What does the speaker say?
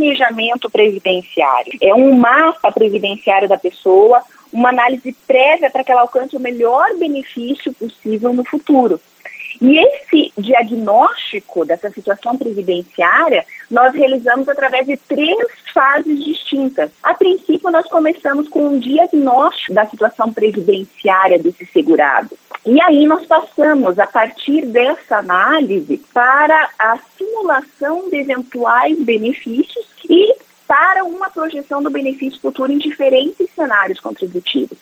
planejamento previdenciário. É um mapa previdenciário da pessoa, uma análise prévia para que ela alcance o melhor benefício possível no futuro. E esse diagnóstico dessa situação previdenciária nós realizamos através de três fases distintas. A princípio, nós começamos com um diagnóstico da situação previdenciária desse segurado. E aí nós passamos, a partir dessa análise, para a simulação de eventuais benefícios e para uma projeção do benefício futuro em diferentes cenários contributivos.